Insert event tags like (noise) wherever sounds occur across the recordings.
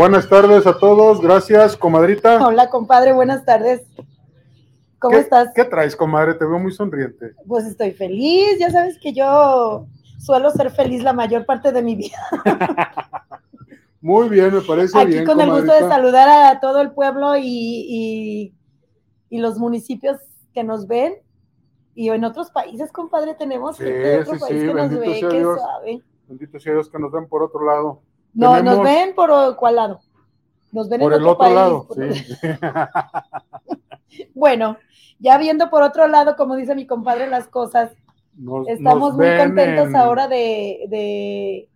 Buenas tardes a todos, gracias, comadrita. Hola, compadre, buenas tardes. ¿Cómo ¿Qué- estás? ¿Qué traes, comadre? Te veo muy sonriente. Pues estoy feliz, ya sabes que yo suelo ser feliz la mayor parte de mi vida. (laughs) Muy bien, me parece Aquí bien, con el gusto de saludar a todo el pueblo y, y- y los municipios que nos ven. Y en otros países, compadre, tenemos Sí, gente de otro sí, país sí, que nos ve, que Dios. sabe. Bendito sea Dios que nos ven por otro lado. No, Tenemos- nos ven por cuál lado. Nos ven Por en el otro, país. lado, por- sí. (laughs) Bueno, ya viendo por otro lado, como dice mi compadre, las cosas, Nos- Estamos nos muy contentos en- ahora de, de-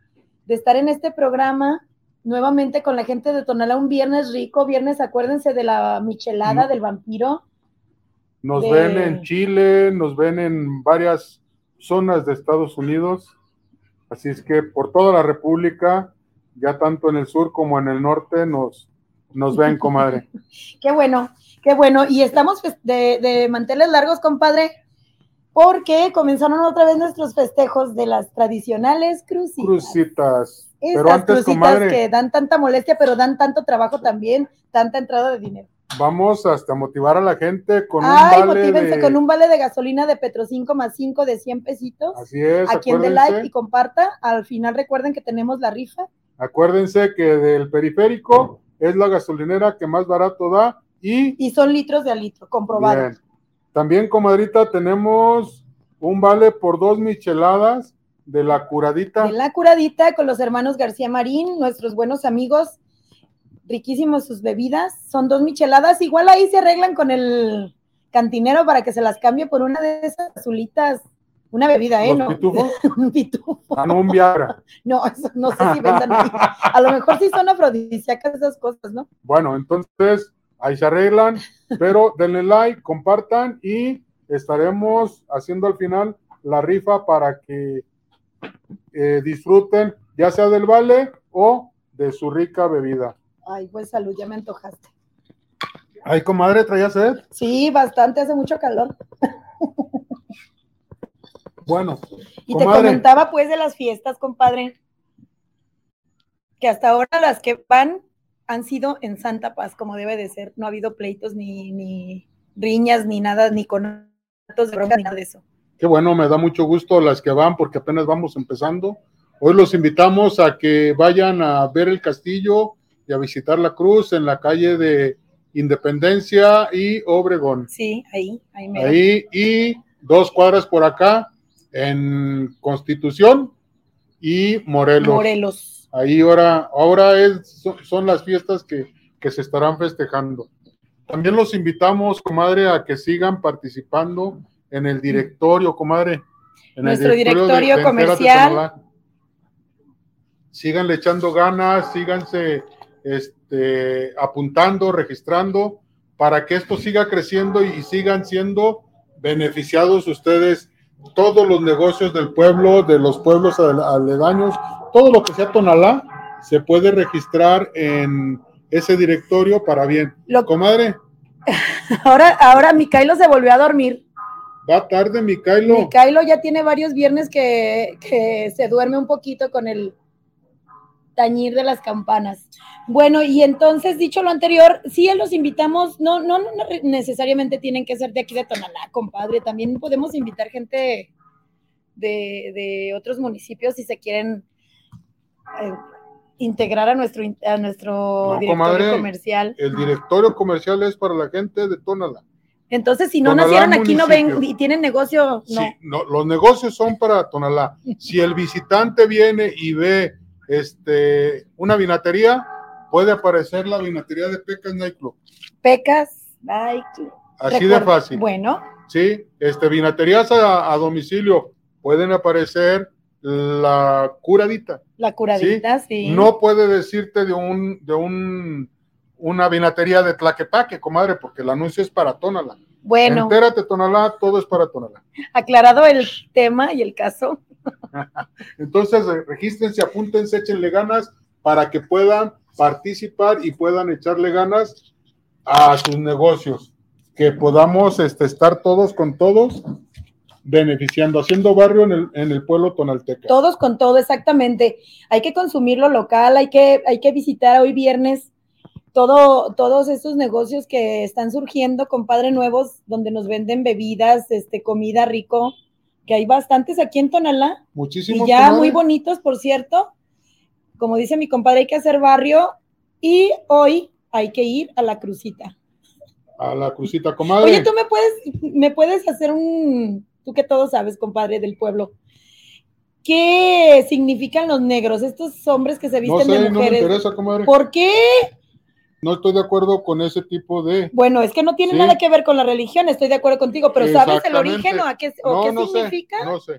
de estar en este programa nuevamente con la gente de Tonalá, un viernes rico, viernes, acuérdense de la michelada Mm. del vampiro. Nos de- ven en Chile, nos ven en varias zonas de Estados Unidos. Así es que por toda la República, ya tanto en el sur como en el norte, nos, nos ven, comadre. (laughs) Qué bueno, qué bueno. Y estamos de, de manteles largos, compadre, porque comenzaron otra vez nuestros festejos de las tradicionales crucitas. Crucitas. Esas Pero antes, crucitas comadre, que dan tanta molestia, pero dan tanto trabajo también, tanta entrada de dinero. vamos hasta motivar a la gente con Ay, un vale de... con un vale de gasolina de Petro 5 más 5 de 100 pesitos. Así es, a quien dé like y comparta. Al final recuerden que tenemos la rifa. Acuérdense que del periférico es la gasolinera que más barato da y Y son litros de a litro, comprobado. Bien. También, comadrita, tenemos un vale por dos micheladas de la curadita. De la curadita con los hermanos García Marín, nuestros buenos amigos. Riquísimos sus bebidas. Son dos micheladas. Igual ahí se arreglan con el cantinero para que se las cambie por una de esas azulitas. Una bebida, ¿eh? ¿Los No, pitufos? (laughs) un pitufo. Ah, no, un Viagra. (laughs) No, eso no sé si vendan ahí. A lo mejor sí son afrodisíacas esas cosas, ¿no? Bueno, entonces ahí se arreglan, pero denle like, compartan y estaremos haciendo al final la rifa para que eh, disfruten ya sea del vale o de su rica bebida. Ay, pues salud, ya me antojaste. Ay, comadre, ¿traía sed? Sí, bastante, hace mucho calor. (laughs) Bueno, Y te comentaba pues de las fiestas, compadre, que hasta ahora las que van han sido en Santa Paz, como debe de ser. No ha habido pleitos, ni, ni riñas, ni nada, ni con de bronca, ni nada de eso. Qué bueno, me da mucho gusto las que van porque apenas vamos empezando. Hoy los invitamos a que vayan a ver el castillo y a visitar la cruz en la calle de Independencia y Obregón. Sí, ahí, ahí me Ahí y dos cuadras por acá en Constitución y Morelos. Morelos. Ahí ahora, ahora es, son, las fiestas que, que se estarán festejando. También los invitamos, comadre, a que sigan participando en el directorio, comadre. En Nuestro de- directorio de comercial. Síganle echando ganas, síganse este, apuntando, registrando, para que esto siga creciendo y sigan siendo beneficiados ustedes, todos los negocios del pueblo, de los pueblos ale- aledaños, todo lo que sea Tonalá, se puede registrar en ese directorio para bien. Lo- Comadre, (laughs) Ahora, ahora Micailo se volvió a dormir. va tarde, Micailo. Micailo ya tiene varios viernes que, que se duerme un poquito con el tañir de las campanas. Bueno, y entonces, dicho lo anterior, sí los invitamos, no, no, no necesariamente tienen que ser de aquí de Tonalá, compadre, también podemos invitar gente de, de otros municipios si se quieren eh, integrar a nuestro, a nuestro No, directorio comadre. comercial. El directorio comercial es para la gente de Tonalá. Entonces, si no Tonalá, nacieron aquí, no ven y tienen negocio, no. Sí, no, los negocios son para Tonalá. Si el visitante viene y ve este, una vinatería, puede aparecer la vinatería de Pecas Nightclub. Pecas, ay, Así de fácil. Bueno, Sí, este, vinaterías a, a domicilio pueden aparecer la curadita. la curadita, sí. No puede decirte de un, de un, una vinatería de Tlaquepaque, comadre, porque el anuncio es para Tonalá. Bueno, Entérate, Tonalá, todo es para Tonalá. aclarado el tema y el caso. Entonces, regístrense, apúntense, échenle ganas para que puedan participar y puedan echarle ganas a sus negocios. Que podamos este, estar todos con todos beneficiando, haciendo barrio en el, en el pueblo tonalteca. Todos con todo, exactamente. Hay que consumir lo local, hay que, hay que visitar hoy viernes todo, todos estos negocios que están surgiendo, compadre, nuevos, donde nos venden bebidas, este, comida rico, que hay bastantes aquí en Tonalá. Muchísimos. Y ya muy bonitos, por cierto. Como dice mi compadre, hay que hacer barrio y hoy hay que ir a la crucita. A la crucita, comadre. Oye, tú me puedes, me puedes hacer un, tú que todo sabes, compadre del pueblo. ¿Qué significan los negros, estos hombres que se visten no sé, de mujeres? No me interesa, comadre. ¿Por qué? No estoy de acuerdo con ese tipo de. Bueno, es que no tiene Sí. nada que ver con la religión, estoy de acuerdo contigo, pero ¿sabes el origen o, a qué, o no, qué no significa? sé, no sé.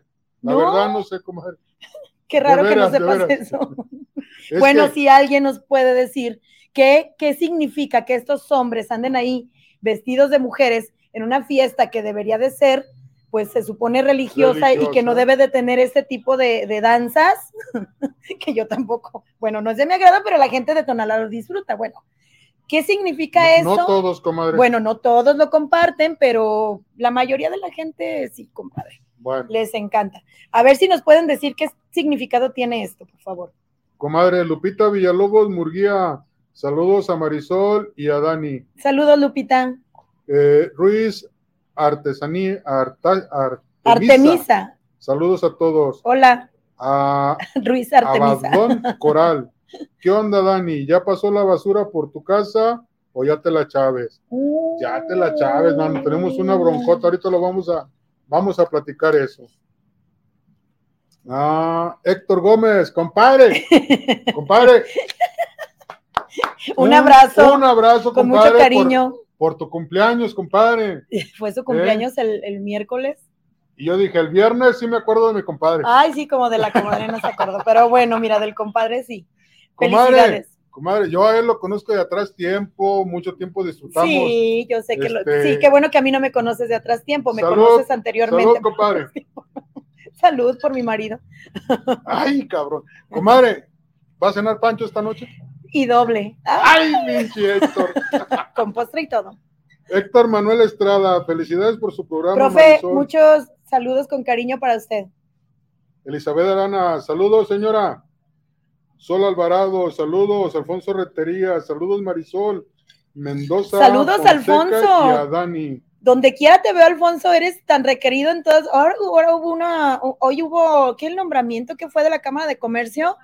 La ¿No? verdad no sé, comadre. (laughs) Qué raro que no sepas eso. (laughs) Es bueno, que- si alguien nos puede decir qué, qué significa que estos hombres anden ahí vestidos de mujeres en una fiesta que debería de ser, pues se supone religiosa, y que no debe de tener este tipo de, de danzas, (laughs) que yo tampoco, bueno, no es de mi agrado, pero la gente de Tonalá lo disfruta. Bueno, ¿qué significa no, eso? no todos, comadre. Bueno, no todos lo comparten, pero la mayoría de la gente sí, compadre. Bueno, Les encanta. A ver si nos pueden decir qué significado tiene esto, por favor. comadre Lupita Villalobos Murguía, saludos a Marisol y a Dani. Saludos, Lupita. Eh, Ruiz Artesanía, Arta- Artemisa. Artemisa. Saludos a todos. Hola, A (laughs) Ruiz Artemisa. Abadón Coral. ¿Qué onda, Dani? ¿Ya pasó la basura por tu casa o ya te la chaves? Ya te la chaves, mano. Tenemos una broncota. Ahorita lo vamos a, vamos a platicar eso. Ah, Héctor Gómez, compadre. (laughs) Compadre. Un abrazo Un abrazo, Con compadre. mucho cariño. Por, por tu cumpleaños, compadre. (laughs) Fue su cumpleaños el, el miércoles. Y yo dije, el viernes sí me acuerdo de mi compadre. Ay, sí, como de la comadre no se acordó. Pero bueno, mira, del compadre sí. Comadre, Felicidades. Comadre, yo a él lo conozco de atrás tiempo, mucho tiempo disfrutamos. Sí, yo sé que lo. Este- Sí, qué bueno que a mí no me conoces de atrás tiempo, me Salud, conoces anteriormente. salud, compadre. (laughs) Salud por mi marido. Ay, cabrón. Comadre, ¿va a cenar Pancho esta noche? Y doble. Ay, pinche Héctor. (laughs) con postre y todo. Héctor Manuel Estrada, felicidades por su programa. Profe, Marisol. muchos saludos con cariño para usted. Elizabeth Arana, saludos, señora. Sol Alvarado, saludos. Alfonso Retería, saludos, Marisol. Mendoza. Saludos, Fonseca Alfonso. Y a Dani. Donde quiera te veo, Alfonso, eres tan requerido. Entonces, ahora, ahora hubo una, hoy hubo, ¿qué el nombramiento que fue de la Cámara de Comercio?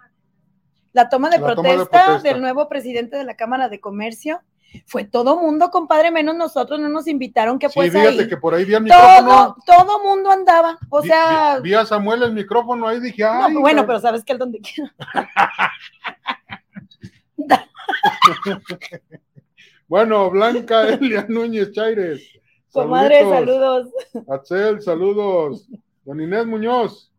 La toma de, La toma de protesta, protesta. del nuevo presidente de la Cámara de Comercio. Fue todo mundo, compadre, menos nosotros, no nos invitaron, que Sí, pues fíjate ahí. que por ahí vi el Todo, micrófono. todo mundo andaba. O Vi- sea, vi, vi a Samuel el micrófono ahí dije, no, ay, bueno, cabrón. pero sabes que el donde quiera. (laughs) Bueno, Blanca Elia Núñez Chaires. Comadre, saludos. Axel, saludos. Don Inés Muñoz.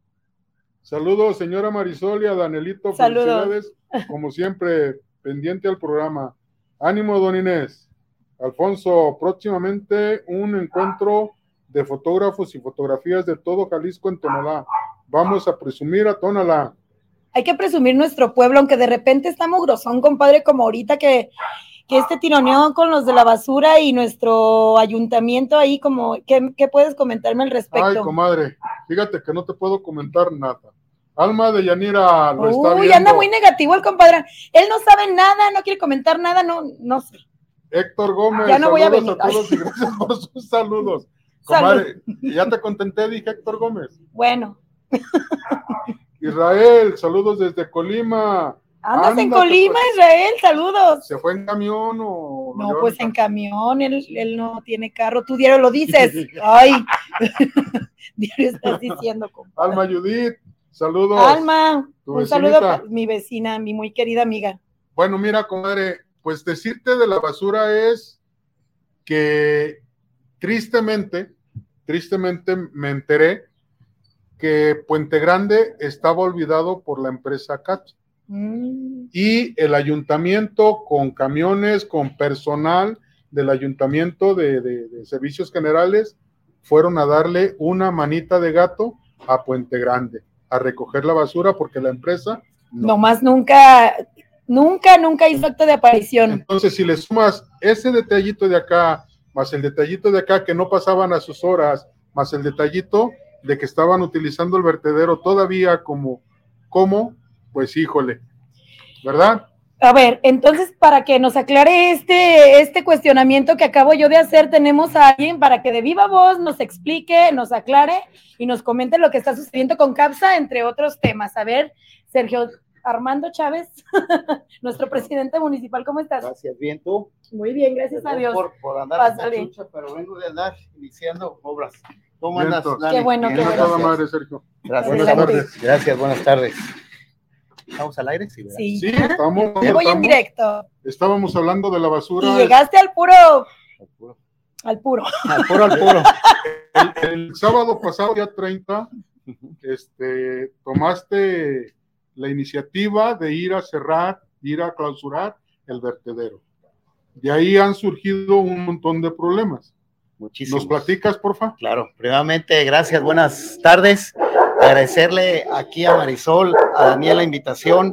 Saludos, señora Marisol y a Danielito. Saludos. Felicidades, como siempre, pendiente al programa. Ánimo, don Inés. Alfonso, próximamente un encuentro de fotógrafos y fotografías de todo Jalisco en Tonalá. Vamos a presumir a Tonalá. Hay que presumir nuestro pueblo, aunque de repente estamos grosón, compadre, como ahorita que, que este tironeo con los de la basura y nuestro ayuntamiento ahí, como, ¿qué, qué puedes comentarme al Ay, respecto? comadre, fíjate que no te puedo comentar nada. Alma de Yanira lo está Uy, viendo. anda muy negativo el compadre. Él no sabe nada, no quiere comentar nada, no, no sé. Héctor Gómez, Ya no voy a venir. todos y gracias por sus saludos. Salud. (laughs) Comadre, ya te contenté, dije Héctor Gómez. Bueno, (laughs) Israel, saludos desde Colima. andas en Colima, pues. Israel, saludos. ¿Se fue en camión o.? No, pues en en camión, él, él no tiene carro, tú diario lo dices. (laughs) Ay, diario estás diciendo, compadre. Alma Judith, saludos. Alma, un saludo para mi vecina, mi muy querida amiga. Bueno, mira, comadre, pues decirte de la basura es que tristemente, tristemente me enteré que Puente Grande estaba olvidado por la empresa CAT. Mm, y el ayuntamiento con camiones, con personal del ayuntamiento de, de- de servicios generales, fueron a darle una manita de gato a Puente Grande, a recoger la basura porque la empresa no. Nomás nunca, nunca, nunca hizo acto de aparición. Entonces, si le sumas ese detallito de acá, más el detallito de acá que no pasaban a sus horas, más el detallito de que estaban utilizando el vertedero todavía como, como, pues híjole, ¿verdad? A ver, entonces para que nos aclare este, este cuestionamiento que acabo yo de hacer, tenemos a alguien para que de viva voz nos explique, nos aclare y nos comente lo que está sucediendo con CAPSA, entre otros temas. A ver, Sergio Armando Chávez, (laughs) nuestro presidente municipal, ¿cómo estás? Gracias, bien, ¿tú? Muy bien, gracias a Dios. Por, por andar en chucha, pero vengo de andar iniciando obras. ¿Cómo andas, Qué bueno, qué bueno. Sergio. Gracias, buenas tardes. Gracias, buenas tardes. ¿Estamos al aire? Sí, Sí, Sí, estamos. Voy en estamos- directo. Estábamos hablando de la basura. Y llegaste al puro, Al puro, al puro. al puro. Al puro. El, el sábado pasado, día 30, este, tomaste la iniciativa de ir a cerrar, ir a clausurar el vertedero. De ahí han surgido un montón de problemas. Muchísimo. ¿Nos platicas, porfa? Claro, primeramente, gracias, buenas tardes. Agradecerle aquí a Marisol, a Daniel la invitación,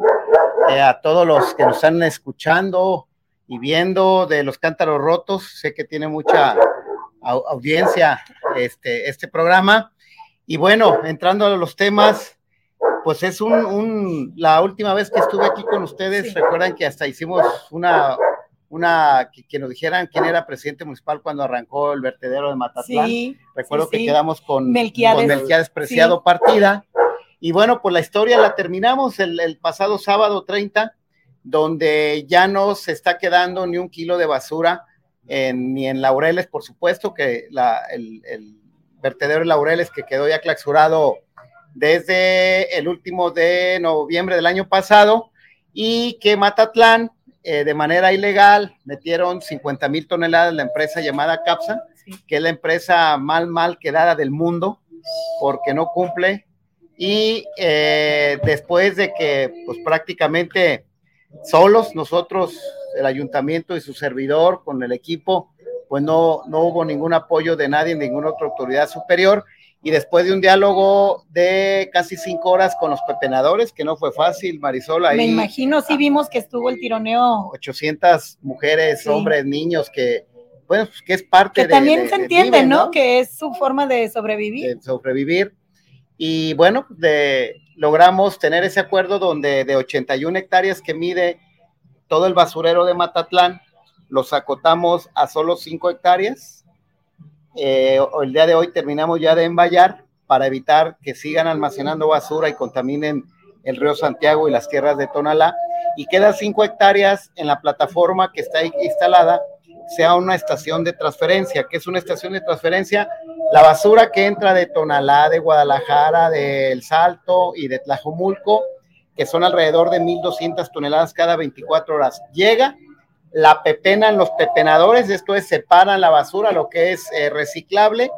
eh, a todos los que nos están escuchando y viendo de los cántaros rotos. Sé que tiene mucha au- audiencia este, este programa. Y bueno, entrando a los temas, pues es un, un- la última vez que estuve aquí con ustedes, Sí. recuerdan que hasta hicimos una, una, que, que nos dijeran quién era presidente municipal cuando arrancó el vertedero de Matatlán. Sí, Recuerdo sí, que sí. quedamos con Melquiades. con Melquiades Preciado Partida. Y bueno, pues la historia la terminamos el, el pasado sábado 30, donde ya no se está quedando ni un kilo de basura, en- ni en Laureles, por supuesto, que la- el, el vertedero de Laureles que quedó ya clausurado desde el último de noviembre del año pasado, y que Matatlán, eh, de manera ilegal, metieron 50 mil toneladas la empresa llamada CAPSA, Sí. que es la empresa mal, mal quedada del mundo, porque no cumple. Y eh, después de que, pues prácticamente solos, nosotros, el ayuntamiento y su servidor con el equipo, pues no, no hubo ningún apoyo de nadie, ninguna otra autoridad superior. Y después de un diálogo de casi cinco horas con los pepenadores, que no fue fácil, Marisol, ahí Me imagino, sí vimos que estuvo el tironeo. 800 mujeres, Sí. hombres, niños, que, bueno, pues, que es parte Que de... también de- se de- entiende, ¿no? Que es su forma de sobrevivir. de sobrevivir. Y bueno, de, logramos tener ese acuerdo donde de 81 hectáreas que mide todo el basurero de Matatlán, los acotamos a solo 5 hectáreas. Eh, el día de hoy terminamos ya de emballar para evitar que sigan almacenando basura y contaminen el río Santiago y las tierras de Tonalá. Y quedan 5 hectáreas en la plataforma que está instalada, sea una estación de transferencia. que es una estación de transferencia? La basura que entra de Tonalá, de Guadalajara, de El Salto y de Tlajomulco, que son alrededor de 1.200 toneladas cada 24 horas, llega, la pepenan los pepenadores, esto es, separan la basura, lo que es eh, reciclable,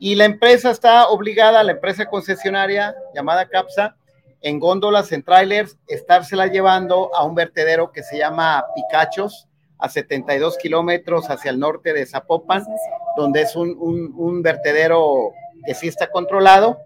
y la empresa está obligada, la empresa concesionaria llamada CAPSA, en góndolas, en trailers, estársela llevando a un vertedero que se llama Picachos, a 72 kilómetros hacia el norte de Zapopan, donde es un, un- un vertedero que sí está controlado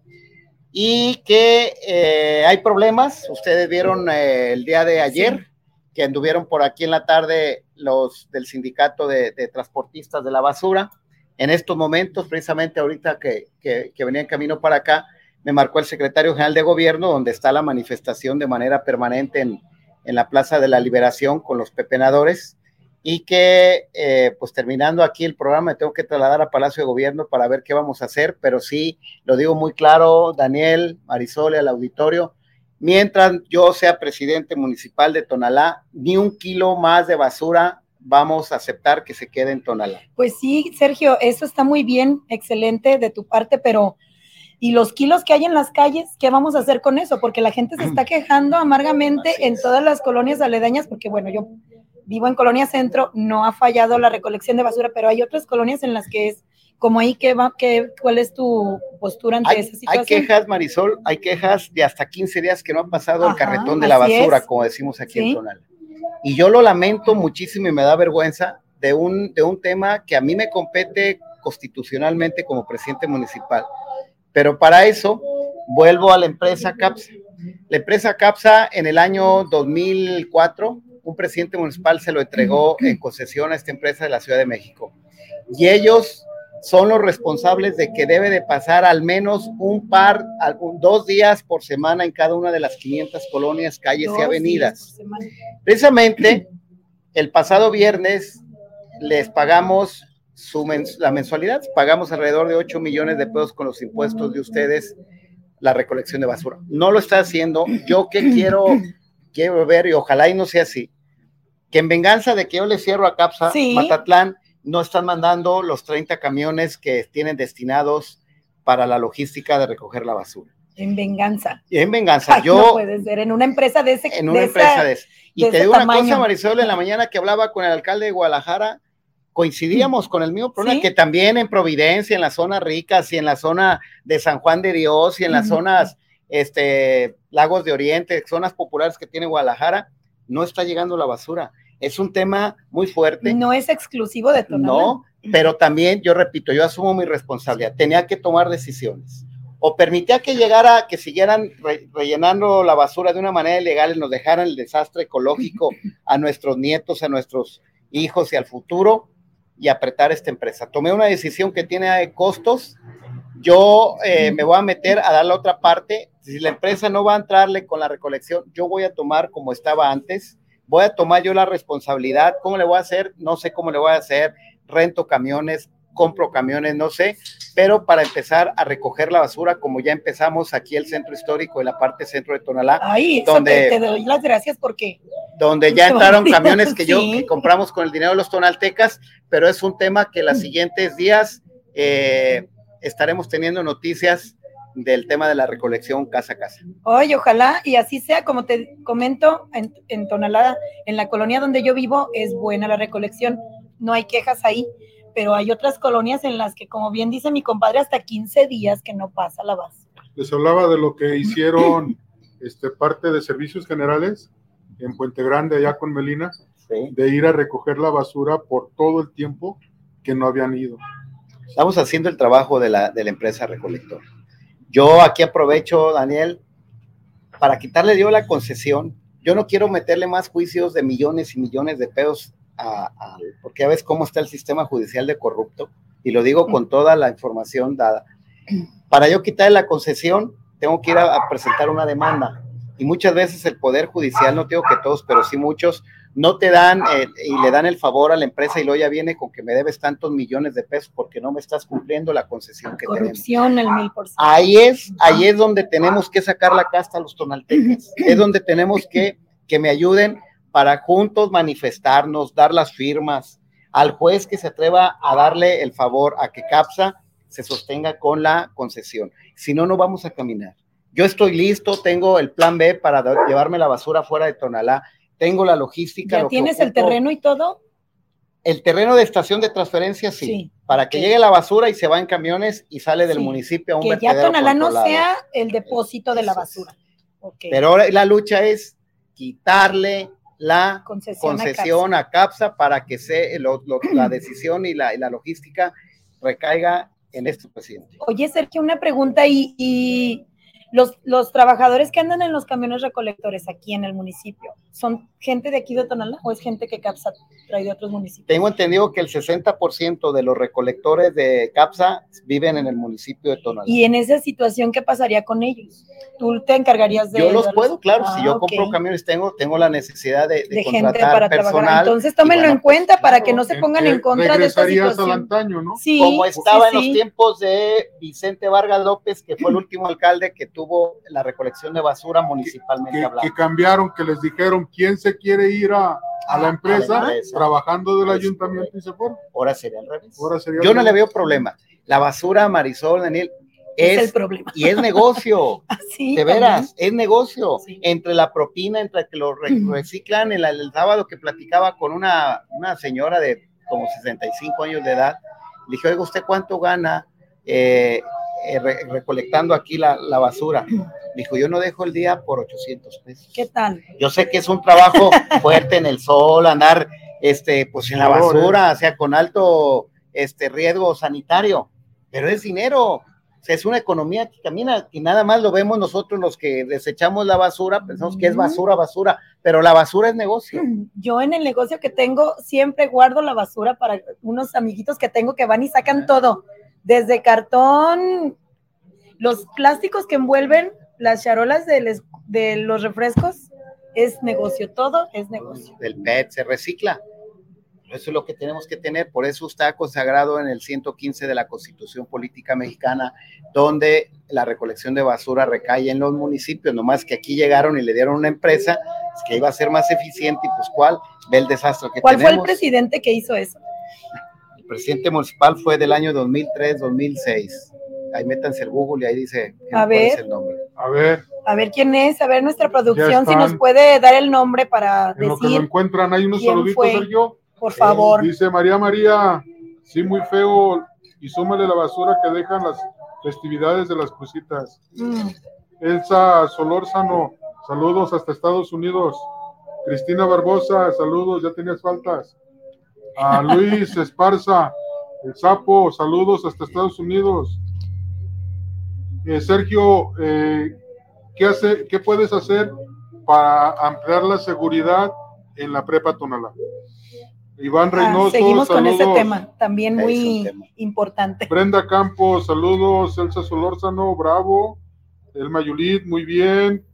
y que eh, hay problemas. Ustedes vieron eh, el día de ayer que anduvieron por aquí en la tarde los del sindicato de, transportistas de la basura. En estos momentos, precisamente ahorita que, que, venía en camino para acá, me marcó el secretario general de gobierno, donde está la manifestación de manera permanente en, en la Plaza de la Liberación con los pepenadores y que eh, pues terminando aquí el programa me tengo que trasladar a Palacio de Gobierno para ver qué vamos a hacer, pero sí, lo digo muy claro, Daniel, Marisol al auditorio, mientras yo sea presidente municipal de Tonalá, ni un kilo más de basura vamos a aceptar que se quede en Tonalá. Pues sí, Sergio, eso está muy bien, excelente de tu parte, pero ¿y los kilos que hay en las calles? ¿Qué vamos a hacer con eso? Porque la gente se está quejando amargamente en todas las colonias aledañas, porque bueno, yo vivo en Colonia Centro, no ha fallado la recolección de basura, pero hay otras colonias en las que es como ahí, ¿qué va, qué, ¿cuál es tu postura ante Hay, esa hay situación? quejas, Marisol, hay quejas de hasta 15 días que no ha pasado el Ajá, carretón de la basura, es. como decimos aquí Sí. en Tonalá. Y yo lo lamento muchísimo y me da vergüenza de un, de un tema que a mí me compete constitucionalmente como presidente municipal. Pero para eso vuelvo a la empresa CAPSA. La empresa CAPSA en el año 2004, un presidente municipal se lo entregó en concesión a esta empresa de la Ciudad de México. Y ellos son los responsables de que debe de pasar al menos un par, dos días por semana en cada una de las 500 colonias, calles y avenidas. Precisamente, el pasado viernes les pagamos su la mensualidad, pagamos alrededor de 8 millones de pesos con los impuestos de ustedes la recolección de basura. No lo está haciendo. Yo que (clears throat) quiero, quiero ver, y ojalá y no sea así, que en venganza de que yo le cierro a Capsa, Matatlán, no están mandando los 30 camiones que tienen destinados para la logística de recoger la basura. En venganza. En venganza. yo. No puede ser, en una empresa de ese En una empresa de ese. Y te digo una cosa, Marisol, en la mañana que hablaba con el alcalde de Guadalajara, coincidíamos con el mismo problema, que también en Providencia, en las zonas ricas y en la zona de San Juan de Dios y en las zonas, este, Lagos de Oriente, zonas populares que tiene Guadalajara, no está llegando la basura. Es un tema muy fuerte. No es exclusivo de Tonalá. No, pero también, yo repito, yo asumo mi responsabilidad. Tenía que tomar decisiones. O permitía que llegara, que siguieran rellenando la basura de una manera ilegal y nos dejaran el desastre ecológico (laughs) a nuestros nietos, a nuestros hijos y al futuro, y apretar esta empresa. Tomé una decisión que tiene costos. Yo eh, me voy a meter a dar la otra parte. Si la empresa no va a entrarle con la recolección, yo voy a tomar como estaba antes. Voy a tomar yo la responsabilidad. ¿Cómo le voy a hacer? No sé cómo le voy a hacer. Rento camiones, compro camiones, no sé, pero para empezar a recoger la basura, como ya empezamos aquí el centro histórico y la parte centro de Tonalá. Ay, donde, te, doy las gracias porque. Donde ya (laughs) entraron camiones que yo compramos con el dinero de los tonaltecas, pero es un tema que los siguientes días eh, estaremos teniendo noticias del tema de la recolección casa a casa. Oye, ojalá y así sea, como te comento, en, en Tonalá, en la colonia donde yo vivo, es buena la recolección, no hay quejas ahí pero hay otras colonias en las que, como bien dice mi compadre, hasta 15 días que no pasa la base. Les hablaba de lo que hicieron (laughs) este, parte de servicios generales en Puente Grande, allá con Melina, de ir a recoger la basura por todo el tiempo que no habían ido. Estamos haciendo el trabajo de la, de la empresa recolector. Yo aquí aprovecho, Daniel, para quitarle yo la concesión. Yo no quiero meterle más juicios de millones y millones de pesos porque ya ves cómo está el sistema judicial de corrupto, y lo digo con toda la información dada. Para yo quitarle la concesión, tengo que ir a, presentar una demanda. Y muchas veces el Poder Judicial, no digo que todos, pero sí muchos, no te dan eh, y le dan el favor a la empresa y luego ya viene con que me debes tantos millones de pesos porque no me estás cumpliendo la concesión que Corrupción al mil por ciento. Ahí es, ahí es donde tenemos que sacar la casta a los tonaltecas. (clears throat) Es donde tenemos que que me ayuden para juntos manifestarnos, dar las firmas al juez que se atreva a darle el favor a que CAPSA se sostenga con la concesión. Si no, no vamos a caminar. Yo estoy listo, tengo el plan B para llevarme la basura fuera de Tonalá, tengo la logística. ¿Ya tienes el terreno y todo? El terreno de estación de transferencia, sí, para que llegue la basura y se va en camiones y sale del municipio a un Que ya Tonalá no sea el depósito de la basura. Pero ahora la lucha es quitarle la concesión, a, CAPSA. para que se, la (clears throat) decisión y la, y la, logística recaiga en este presidente. Oye, Sergio, una pregunta y los, los trabajadores que andan en los camiones recolectores aquí en el municipio, ¿son gente de aquí de Tonalá o es gente que CAPSA trae de otros municipios? Tengo entendido que el 60% de los recolectores de CAPSA viven en el municipio de Tonalá. ¿Y en esa situación qué pasaría con ellos? ¿Tú te encargarías de...? Yo los puedo, claro. si yo ah, compro camiones, tengo, tengo la necesidad de, de, gente para personal. Trabajar. Entonces tómenlo en pues, cuenta para que no se pongan en contra de esta situación. Al antaño, ¿no? Sí, Como estaba en los tiempos de Vicente Vargas López, que fue el último alcalde que tuvo la recolección de basura municipalmente que, que, cambiaron, que les dijeron quién se quiere ir a, a, la, empresa, trabajando del ayuntamiento y se fue. Ahora sería al revés. Yo no le veo problema. La basura, Marisol, Daniel, es, el problema. Y es negocio. (laughs) de veras, es negocio. Entre la propina, entre que lo reciclan, el, el, sábado que platicaba con una, una señora de como 65 años de edad, le dije, oiga, ¿usted cuánto gana? Eh, eh, recolectando aquí la, la, basura. Dijo, yo no dejo el día por 800 pesos. ¿Qué tal? Yo sé que es un trabajo (laughs) fuerte en el sol, andar este, pues en la basura, o sea, con alto este, riesgo sanitario, pero es dinero. es una economía que camina y nada más lo vemos nosotros los que desechamos la basura, pensamos que es basura, basura, pero la basura es negocio. (clears throat) Yo en el negocio que tengo siempre guardo la basura para unos amiguitos que tengo que van y sacan todo, desde cartón, los plásticos que envuelven las charolas de, les- de los refrescos, es negocio, todo es negocio. del PET se recicla. Eso es lo que tenemos que tener, por eso está consagrado en el 115 de la Constitución Política Mexicana, donde la recolección de basura recae en los municipios, nomás que aquí llegaron y le dieron una empresa que iba a ser más eficiente y pues cuál, ve el desastre que ¿Cuál fue el presidente que hizo eso? Presidente municipal fue del año 2003-2006. Ahí métanse el Google y ahí dice A cuál ver. es el nombre. A ver, A ver quién es, a ver nuestra producción, si nos puede dar el nombre para en lo que lo decir, encuentran, hay unos saluditos, fue. Sergio. por favor. Dice María María, sí, muy feo, y súmale la basura que dejan las festividades de las crucitas. Mm, Elsa Solórzano, saludos hasta Estados Unidos. Cristina Barbosa, saludos, ya tenías faltas. A Luis Esparza, el sapo, saludos hasta Estados Unidos. Eh, Sergio, eh, ¿qué, hace, ¿qué puedes hacer para ampliar la seguridad en la prepa Tonalá? Iván ah, Reynoso, seguimos con ese saludos. tema, también muy tema. importante. Brenda Campos, saludos. Elsa Solórzano, bravo. Elma Yulit, muy bien.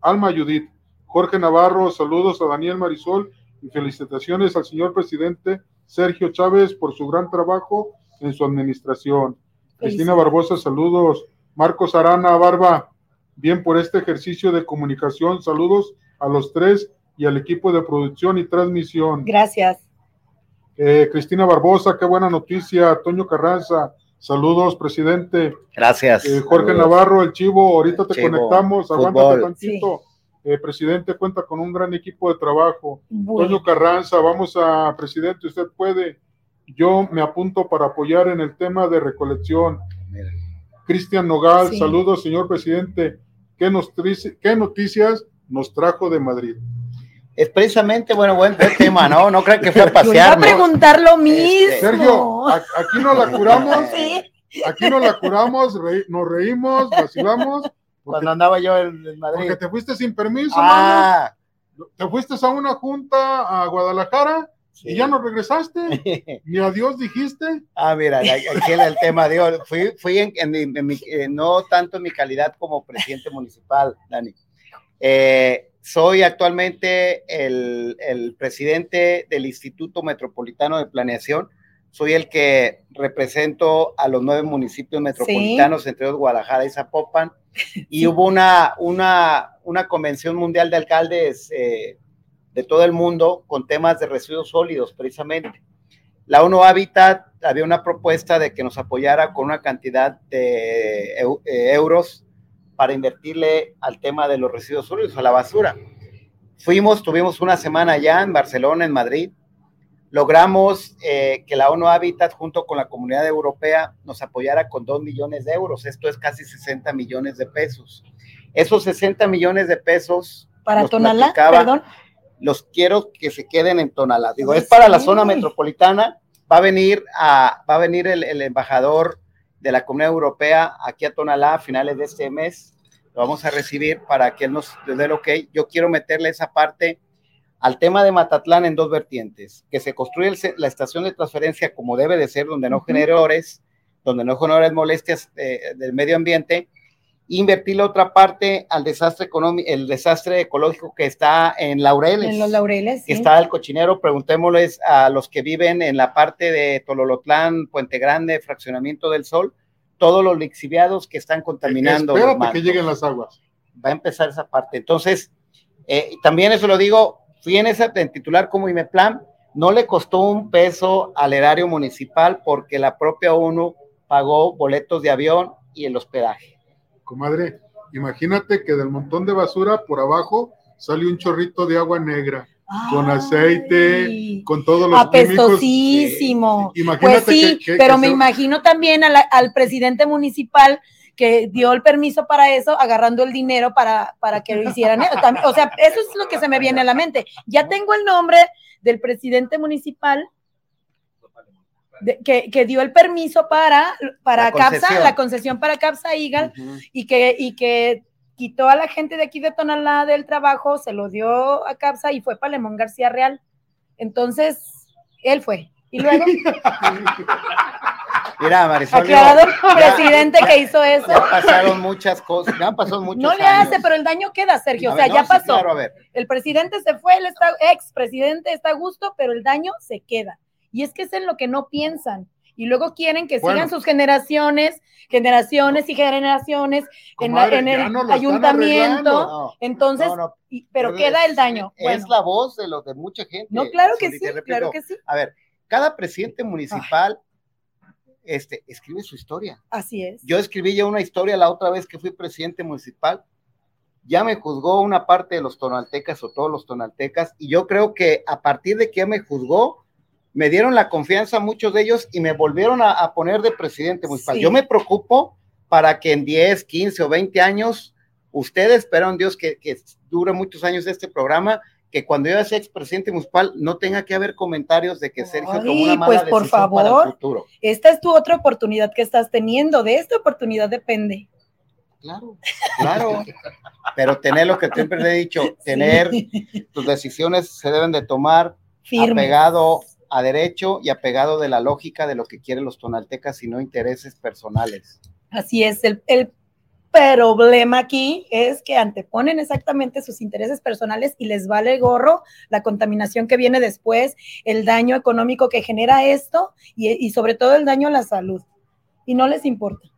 Alma Judith. Jorge Navarro, saludos a Daniel Marisol y felicitaciones al señor presidente Sergio Chávez por su gran trabajo en su administración. Cristina Barbosa, saludos. Marcos Arana, Barba, bien por este ejercicio de comunicación. Saludos a los tres y al equipo de producción y transmisión. Gracias. Eh, Cristina Barbosa, qué buena noticia. Toño Carranza, saludos, presidente. Gracias. Eh, Jorge Saludos. Navarro, el Chivo, ahorita te Chivo, conectamos. Aguántate tantito. Eh, presidente, cuenta con un gran equipo de trabajo. Bueno, Toño Carranza, vamos a, presidente, usted puede. Yo me apunto para apoyar en el tema de recolección. Cristian Nogal, Sí. saludos, señor presidente. ¿Qué, nos trice- ¿Qué noticias nos trajo de Madrid? Es precisamente, bueno, buen tema, ¿no? No crean que fue a yo iba a pasear, ¿no? preguntar lo mismo. Este, Sergio, a- aquí no la curamos. (laughs) Sí. Aquí no la curamos, reí- nos reímos, vacilamos, Cuando andaba yo en, en Madrid. porque te fuiste sin permiso, Ah, mano. Te fuiste a una junta a Guadalajara y sí. ya no regresaste. (laughs) Ni adiós dijiste. Ah, mira, aquí el, el tema, digo, fui, fui en, en mi- en mi- eh, no tanto en mi calidad como presidente municipal, Dani. Eh, soy actualmente el, el presidente del Instituto Metropolitano de Planeación. Soy el que represento a los nueve municipios metropolitanos, entre ellos Guadalajara y Zapopan. (laughs) Y hubo una, una, una convención mundial de alcaldes eh, de todo el mundo con temas de residuos sólidos, precisamente. La ONU Habitat había una propuesta de que nos apoyara con una cantidad de eh, euros para invertirle al tema de los residuos sólidos, a la basura. Fuimos, tuvimos una semana allá en Barcelona, en Madrid. Logramos eh, que la ONU Habitat junto con la comunidad europea nos apoyara con 2 millones de euros. Esto es casi 60 millones de pesos. Esos 60 millones de pesos Para Tonalá, perdón. los quiero que se queden en Tonalá. Digo, es para la Sí. zona metropolitana. Va a venir, a, va a venir el, el embajador de la Comunidad Europea aquí a Tonalá a finales de este mes. Lo vamos a recibir para que él nos dé el ok. Yo quiero meterle esa parte al tema de Matatlán en dos vertientes. Que se el ce- la estación de transferencia como debe de ser, donde no genere ores, donde no genere molestias eh, del medio ambiente. Invertir la otra parte al desastre económico, el desastre ecológico que está en Laureles En los laureles. que sí. está el cochinero, preguntémosles a los que viven en la parte de Tololotlán, Puente Grande, Fraccionamiento del Sol, todos los lixiviados que están contaminando. los Espérate que mantos. lleguen las aguas. Va a empezar esa parte. Entonces, eh, también eso lo digo, fui en esa en titular como IMEPLAN, no le costó un peso al erario municipal porque la propia ONU pagó boletos de avión y el hospedaje. Comadre, imagínate que del montón de basura por abajo sale un chorrito de agua negra, con Ay, aceite, con todos los químicos. Apestosísimo. Imagínate Pues sí, que- que- pero que me imagino también a la- al presidente municipal que dio el permiso para eso, agarrando el dinero para, para que lo hicieran. También- O sea, eso es lo que se me viene a la mente. Ya tengo el nombre del presidente municipal de- que, que dio el permiso para, para La CAPSA, concesión. la concesión para CAPSA Eagle, y que, y que quitó a la gente de aquí de Tonalá del trabajo, se lo dio a Capsa y fue Palemón García Real. Entonces, él fue. Y luego. (laughs) Mira, Marisol. Aclarado el presidente que hizo eso. Ya pasaron muchas cosas, ya han pasado muchos No le años. hace, pero el daño queda, Sergio. A o sea, ver, no, ya sí, pasó. claro, a ver. El presidente se fue, el ex presidente está a gusto, pero el daño se queda. Y es que es en lo que no piensan. Y luego quieren que Bueno. sigan sus generaciones, generaciones y generaciones en, la- el no ayuntamiento. No, Entonces, y- pero es- queda el daño. Es Bueno, la voz de los de mucha gente. no, claro que sí, repito, claro que sí. A ver, cada presidente municipal este, escribe su historia. Así es. Yo escribí ya una historia la otra vez que fui presidente municipal. Ya me juzgó una parte de los tonaltecas o todos los tonaltecas y yo creo que a partir de que ya me juzgó, me dieron la confianza muchos de ellos y me volvieron a, a poner de presidente municipal. Sí. Yo me preocupo para que en 10, 15 o 20 años, ustedes, esperan Dios que, que dure muchos años este programa, que cuando yo sea expresidente municipal no tenga que haber comentarios de que Sergio tomó una Ay, mala pues, por decisión para favor. el futuro. Esta es tu otra oportunidad que estás teniendo. De esta oportunidad depende. Claro, claro. Pero tener lo que siempre le he dicho, tener Sí. tus decisiones se deben de tomar apegado a derecho y apegado de la lógica de lo que quieren los tonaltecas y no intereses personales. Así es, el, el problema aquí es que anteponen exactamente sus intereses personales y les vale gorro la contaminación que viene después, el daño económico que genera esto y, y sobre todo el daño a la salud. Y no les importa.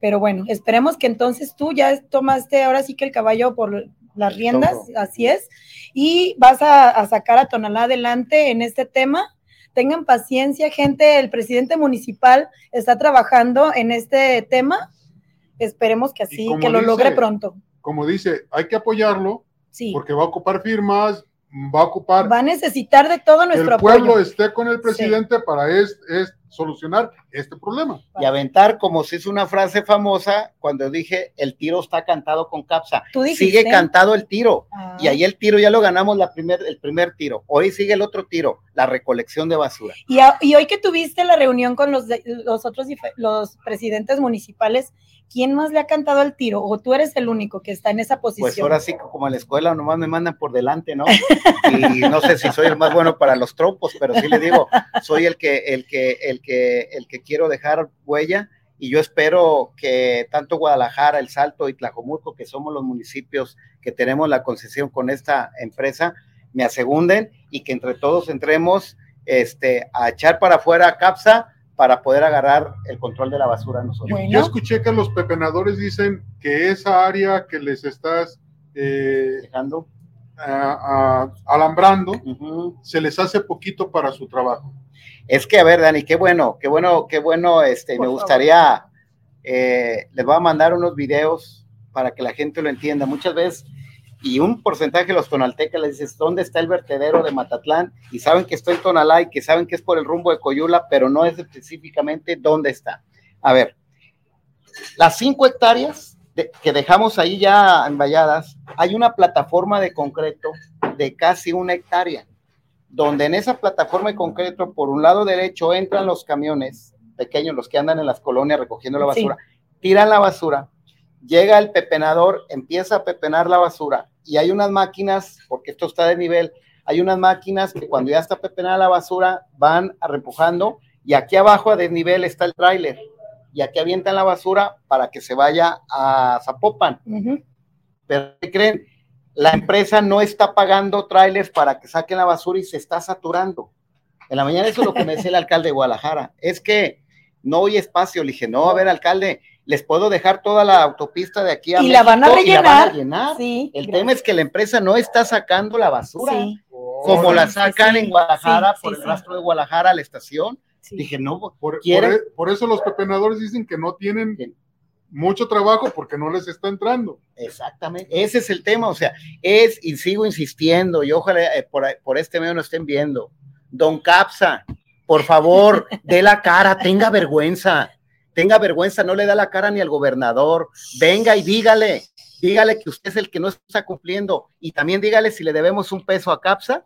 Pero bueno, esperemos que entonces tú ya tomaste ahora sí que el caballo por las riendas, así es, y vas a, a sacar a Tonalá adelante en este tema. Tengan paciencia, gente. El presidente municipal está trabajando en este tema. Esperemos que así, que lo dice- logre pronto. Como dice, hay que apoyarlo Sí, porque va a ocupar firmas, va a ocupar va a necesitar de todo nuestro el pueblo apoyo. esté con el presidente para es, es solucionar este problema. Y aventar, como se hizo una frase famosa cuando dije, el tiro está cantado con capsa. Sigue cantado el tiro. Ah, Y ahí el tiro ya lo ganamos la primer, el primer tiro. Hoy sigue el otro tiro, la recolección de basura. y, a- y hoy que tuviste la reunión con los, de- los otros los presidentes municipales, ¿quién más le ha cantado el tiro? ¿O tú eres el único que está en esa posición? Pues ahora sí, como en la escuela nomás me mandan por delante, ¿no? Y no sé si soy el más bueno para los trompos, pero sí le digo, soy el que, el que, el que, el que quiero dejar huella y yo espero que tanto Guadalajara, El Salto y Tlajomulco, que somos los municipios que tenemos la concesión con esta empresa, me asegunden y que entre todos entremos este, a echar para afuera a CAPSA para poder agarrar el control de la basura nosotros. Yo, Bueno. yo escuché que los pepenadores dicen que esa área que les estás eh, Dejando. a- a- alambrando se les hace poquito para su trabajo. Es que, a ver, Dani, qué bueno, qué bueno, qué bueno, este, Por me gustaría, eh, les voy a mandar unos videos para que la gente lo entienda. Muchas veces, y un porcentaje de los tonaltecas les dices, ¿dónde está el vertedero de Matatlán? Y saben que estoy en Tonalá y que saben que es por el rumbo de Coyula, pero no es específicamente dónde está. A ver, las cinco hectáreas de- que dejamos ahí ya envalladas, hay una plataforma de concreto de casi una hectárea donde en esa plataforma de concreto, por un lado derecho, entran los camiones pequeños, los que andan en las colonias recogiendo la Sí. basura, tiran la basura, llega el pepenador, empieza a pepenar la basura y hay unas máquinas, porque esto está de nivel, hay unas máquinas que cuando ya está pepenada la basura van repujando y aquí abajo a desnivel está el tráiler y aquí avientan la basura para que se vaya a Zapopan. Pero ¿qué creen? La empresa no está pagando trailers para que saquen la basura y se está saturando. En la mañana eso es lo que me decía el alcalde de Guadalajara. Es que no hay espacio. Le dije, no, a ver, alcalde, les puedo dejar toda la autopista de aquí a Y la van a México y la van a rellenar. llenar. Sí. El gracias. tema es que la empresa no está sacando la basura. Sí, Como Sí, la sacan sí, en Guadalajara sí, por sí, el sí. rastro de Guadalajara a la estación. sí. Dije, no, Por, por, ¿Quieren? e- por eso los pepenadores dicen que no tienen. Mucho trabajo porque no les está entrando. Exactamente, ese es el tema, o sea, es, y sigo insistiendo, y ojalá eh, por, por este medio no estén viendo, don Capsa, por favor, (laughs) dé la cara, tenga vergüenza, tenga vergüenza, no le da la cara ni al gobernador, venga y dígale, dígale que usted es el que no está cumpliendo, y también dígale si le debemos un peso a Capsa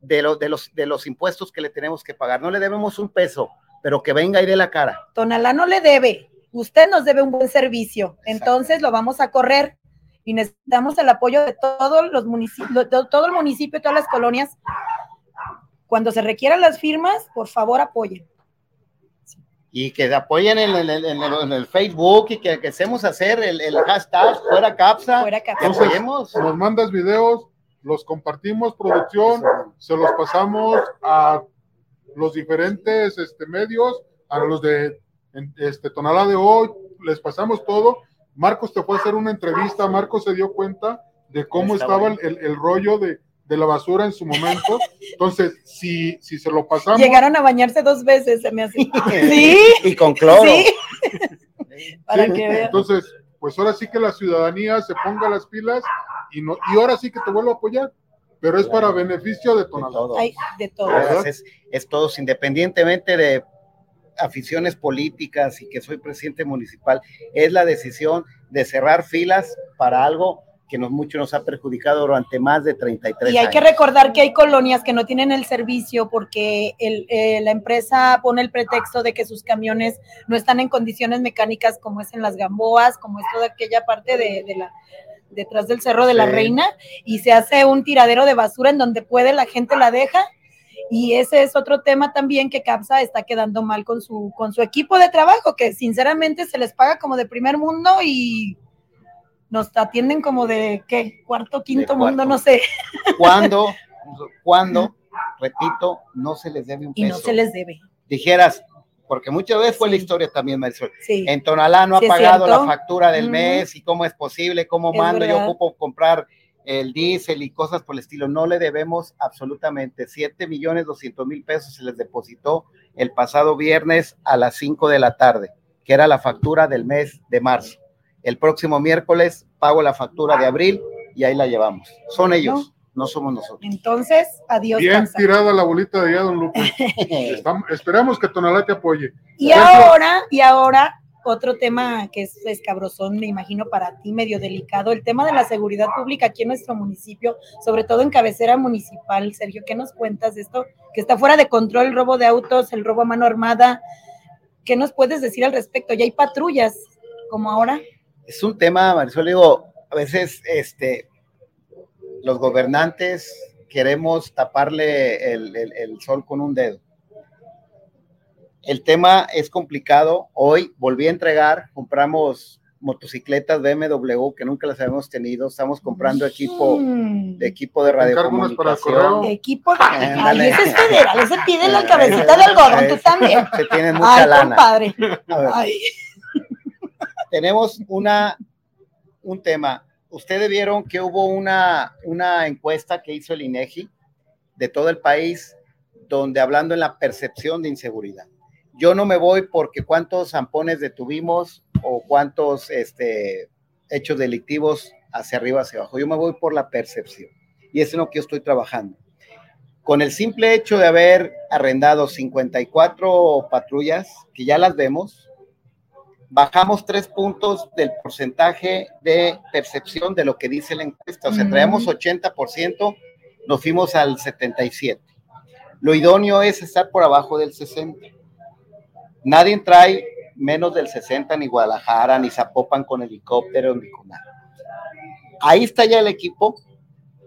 de, lo- de, los, de los impuestos que le tenemos que pagar, no le debemos un peso, pero que venga y dé la cara. Tonalá no le debe. Usted nos debe un buen servicio. Entonces lo vamos a correr. y necesitamos el apoyo de todos los municipios, todo el municipio, todas las colonias. Cuando se requieran las firmas, por favor apoyen. Y que apoyen en el, en el, Facebook y que, que hacemos hacer el, hashtag fuera capsa. Fuera capsa. apoyemos. Nos mandas videos, los compartimos, producción, se los pasamos a los diferentes este, medios, a los de este, Tonalá de hoy, les pasamos todo. Marcos te fue a hacer una entrevista, Marcos se dio cuenta de cómo estaba el, el, rollo de, de, la basura en su momento. Entonces, si, si se lo pasamos. Llegaron a bañarse dos veces, se me hace. sí. (laughs) Y con cloro. Sí. Para que vean. Entonces, pues ahora sí que la ciudadanía se ponga las pilas y, no, y ahora sí que te vuelvo a apoyar pero es para beneficio de todos. De todos. Es, es, todos, independientemente de aficiones políticas y que soy presidente municipal, es la decisión de cerrar filas para algo que nos mucho nos ha perjudicado durante más de 33 años. Y hay que recordar que hay colonias que no tienen el servicio porque el, eh, la empresa pone el pretexto de que sus camiones no están en condiciones mecánicas como es en las Gamboas, como es toda aquella parte de, la detrás del Cerro de la Reina y se hace un tiradero de basura en donde puede la gente la deja y ese es otro tema también que CAPSA está quedando mal con su, con su equipo de trabajo, que sinceramente se les paga como de primer mundo y nos atienden como de, ¿qué? Cuarto, quinto mundo, no sé. ¿Cuándo? ¿Cuándo? Repito, no se les debe un peso. Y no se les debe. Dijeras, porque muchas veces fue la historia también, Marisol. En Tonalá no ha pagado la factura del mes y cómo es posible, cómo mando, yo ocupo comprar el diésel y cosas por el estilo. No le debemos absolutamente 7 millones 200 mil pesos. Se les depositó el pasado viernes a las 5 de la tarde, que era la factura del mes de marzo. El próximo miércoles pago la factura de abril y ahí la llevamos. Son ellos. No, somos nosotros. Entonces, adiós. Bien tirada la bolita de allá, don Lupe. (laughs) esperamos que Tonalá te apoye. Y ahora, y ahora otro tema que es escabrosón, me imagino para ti, medio delicado, el tema de la seguridad pública aquí en nuestro municipio, sobre todo en cabecera municipal. Sergio, ¿qué nos cuentas de esto? Que está fuera de control el robo de autos, el robo a mano armada. ¿Qué nos puedes decir al respecto? ¿Ya hay patrullas como ahora? Es un tema, Marisol, digo, a veces este, los gobernantes queremos taparle el sol con un dedo el tema es complicado. Hoy volví a entregar, compramos motocicletas BMW que nunca las habíamos tenido. Estamos comprando equipo mm. de equipo de radiocomunicación. Equipo de Ay, ese es federal, ese pide la (laughs) cabecita del algodón, tú también. (laughs) Se tiene mucha Ay, lana. Compadre. Tenemos una un tema. Ustedes vieron que hubo una, una encuesta que hizo el INEGI de todo el país, donde hablando en la percepción de inseguridad yo no me voy porque cuántos zampones detuvimos o cuántos este, hechos delictivos hacia arriba, hacia abajo. Yo me voy por la percepción. Y eso es lo que yo estoy trabajando. Con el simple hecho de haber arrendado 54 patrullas, que ya las vemos, bajamos tres puntos del porcentaje de percepción de lo que dice la encuesta. O sea, traemos 80%, nos fuimos al 77%. Lo idóneo es estar por abajo del 60%. Nadie trae menos del 60 ni Guadalajara, ni Zapopan con helicóptero, ni con nada. Ahí está ya el equipo.